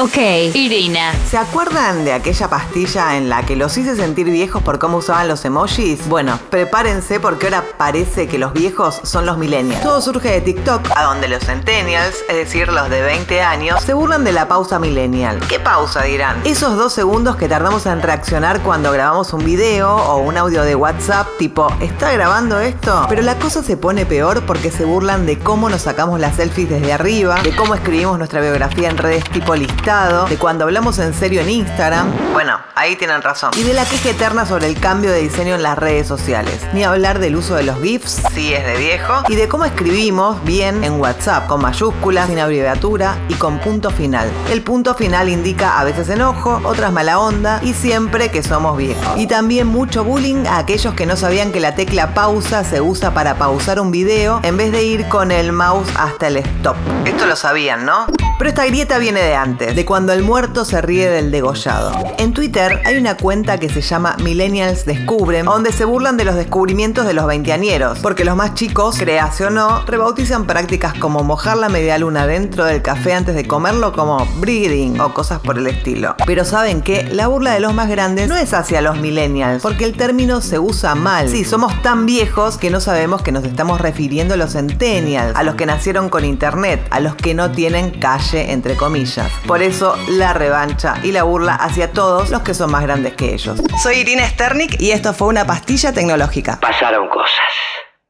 Ok, Irina. ¿Se acuerdan de aquella pastilla en la que los hice sentir viejos por cómo usaban los emojis? Bueno, prepárense porque ahora parece que los viejos son los millennials. Todo surge de TikTok, a donde los centennials, es decir, los de 20 años, se burlan de la pausa millennial. ¿Qué pausa dirán? Esos dos segundos que tardamos en reaccionar cuando grabamos un video o un audio de WhatsApp tipo, ¿está grabando esto? Pero la cosa se pone peor porque se burlan de cómo nos sacamos las selfies desde arriba, de cómo escribimos nuestra biografía en redes tipo listado, de cuando hablamos en serio en Instagram. Bueno, ahí tienen razón. Y de la queja eterna sobre el cambio de diseño en las redes sociales. Ni hablar del uso de los GIFs, si es de viejo, y de cómo escribimos bien en WhatsApp, con mayúsculas, sin abreviatura y con punto final. El punto final indica a veces enojo, otras mala onda y siempre que somos viejos. Y también mucho bullying a aquellos que no sabían que la tecla pausa se usa para pausar un video en vez de ir con el mouse hasta el stop. Esto lo sabían, ¿no? Pero esta grieta viene de antes, de cuando el muerto se ríe del degollado. En Twitter hay una cuenta que se llama Millennials Descubren, donde se burlan de los descubrimientos de los veinteañeros, porque los más chicos, créase o no, rebautizan prácticas como mojar la media luna dentro del café antes de comerlo como breeding o cosas por el estilo. Pero saben que la burla de los más grandes no es hacia los millennials, porque el término se usa mal. Sí, somos tan viejos que no sabemos que nos estamos refiriendo a los centennials, a los que nacieron con internet, a los que no tienen calle entre comillas. Por eso la revancha y la burla hacia todos los que son más grandes que ellos. Soy Irina Sternik y esto fue una pastilla tecnológica. Pasaron cosas.